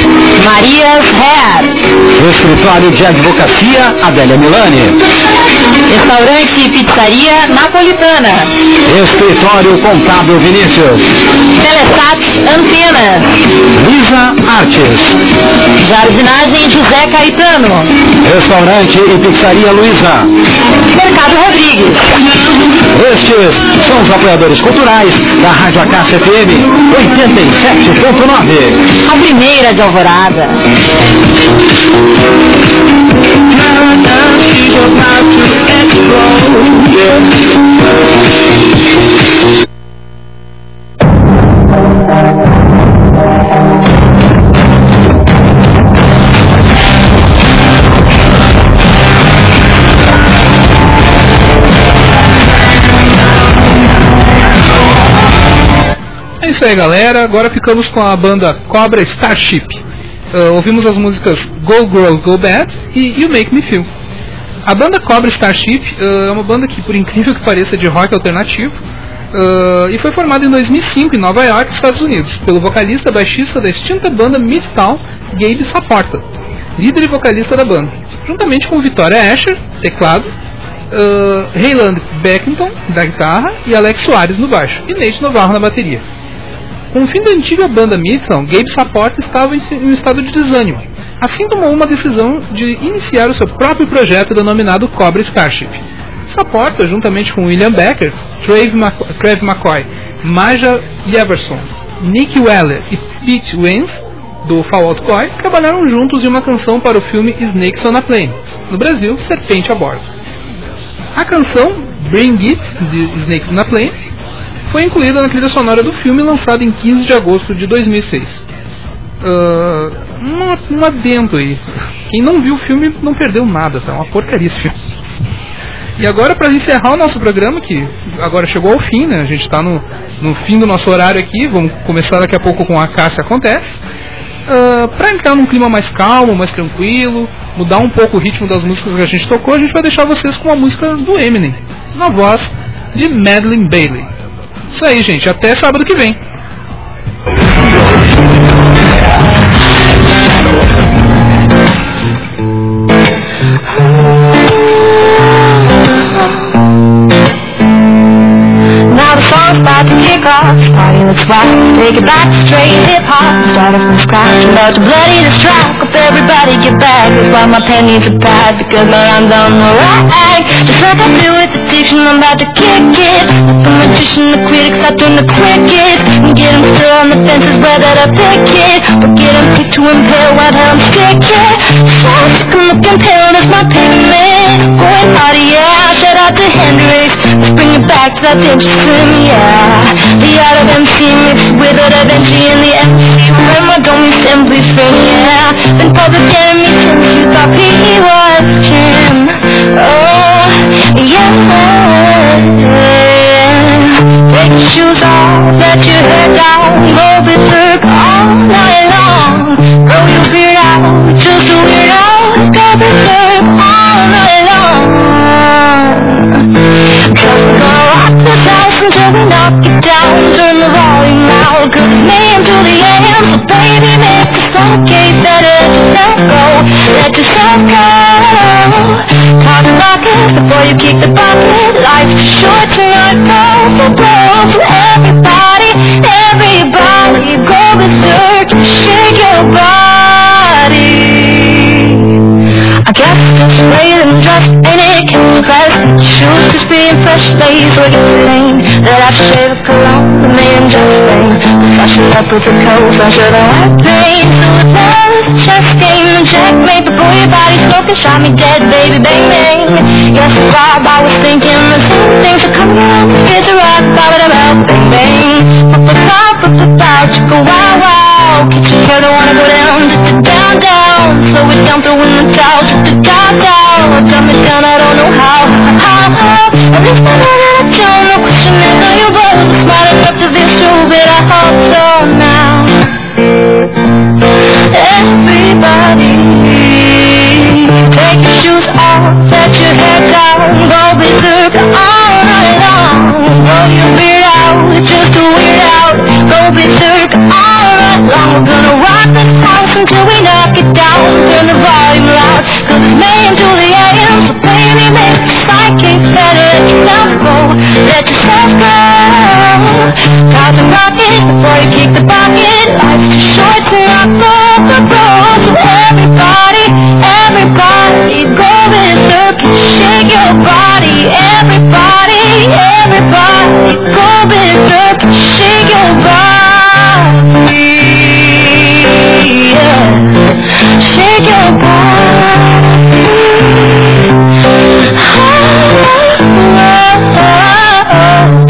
G: Marias Hair.
J: Escritório de Advocacia Adélia Milani,
G: Restaurante e Pizzaria Napolitana.
J: Escritório Contábil Vinícius,
G: Telesat Antenas.
J: Lisa Artes,
G: Jardinagem José Caetano.
J: Restaurante e Pizzaria Luiza.
G: Mercado Rodrigues.
J: Estes são os apoiadores culturais da Rádio FM 87.9.
G: A primeira de Alvorada.
A: Isso aí, galera. Agora ficamos com a banda Cobra Starship. Ah, ouvimos as músicas Go Girl Go Bad e You Make Me Feel. A banda Cobra Starship ah, é uma banda que, por incrível que pareça, é de rock alternativo ah, e foi formada em 2005 em Nova York, Estados Unidos, pelo vocalista baixista da extinta banda Midtown, Gabe Saporta, líder e vocalista da banda, juntamente com Vitória Asher, teclado, uh, Beckington, da guitarra, e Alex Soares no baixo, e Nate Novarro na bateria. Com o fim da antiga banda Midtown, Gabe Saporta estava em um estado de desânimo, assim tomou uma decisão de iniciar o seu próprio projeto denominado Cobra Starship. Saporta, juntamente com William Becker, Trev McCoy, Maja Jefferson, Nick Weller e Pete Wentz, do Fall Out Boy, trabalharam juntos em uma canção para o filme Snakes on a Plane, no Brasil, Serpente a Bordo. A canção Bring It, de Snakes on a Plane, foi incluída na trilha sonora do filme lançado em 15 de agosto de 2006. Ah, um, um adendo aí. Quem não viu o filme não perdeu nada, tá? Uma porcaria esse filme. E agora, para encerrar o nosso programa, que agora chegou ao fim, né? A gente está no, no fim do nosso horário aqui, vamos começar daqui a pouco com a Cássia Acontece. para entrar num clima mais calmo, mais tranquilo, mudar um pouco o ritmo das músicas que a gente tocou, a gente vai deixar vocês com a música do Eminem, na voz de Madeline Bailey. Isso aí, gente. Até sábado que vem.
K: The about to kick off. Party looks wild. Take it back to straight hip hop. start Started from scratch. About to bloody this track. Hope everybody get back. That's why my pen needs a pad. Because my rhyme's on the rag. Just like I do with addiction. I'm about to kick it. The magician, the critics, I turn the cricket. And get 'em still on the fences. Whether to pick it. But get get 'em picked to impale. While I'm sticking. So sick of looking pale. That's my pigment. Going party, yeah. Shout out to Hendrix. Let's bring it back to that pinch slim, yeah. The art of MC mixed with a Da and the MC. Remember, don't be simply spring, yeah. Been public enemy since you thought he was him. Oh, yeah. Take your shoes off, let your hair down, go berserk all night long. Grow your beard out, just a weird out, go berserk all night long. This house until we knock it down. Turn the volume loud, cause it's me to the AM. So baby, make us okay, better just let go. Let yourself go. Talk rockets before you kick the bucket. Life's too short tonight, go for broke. So everybody, everybody, go berserk, shake your body. I guess just laid and dressed ain't it can press Shoes crispy and fresh lace with a stain That I shave a cologne and made stain Freshen up with a coat fresher than white paint So it's us, chess game and checkmate Before your body smoking shot me dead baby bang bang. Yes Bob I was thinking the same thing So come on, get your rock, bob it about bang bang. Pop pop pop chicka wow wow Kitchen girl don't wanna go down, down down. Slow it down, throw in the towel, just the top down. Dumb it down, I don't know how, how, how At least know that I don't, know no question is are you both smart enough to be stupid, I hope so now. Everybody Take your shoes off, your head down, go berserk all night long. Oh, you weird out, just a weird out, go berserk all night long. We're gonna rock this house until we knock it down, turn the volume loud, cause it's May and the AM, so baby, make it like it's better, let yourself go, let yourself go. Cause a rocket before you kick the bucket. Life's too short to rock off the road. So everybody, everybody Go in a circle, shake your body. Everybody, everybody Go in a circle, shake your body. Yeah. Shake your body. oh, oh, oh,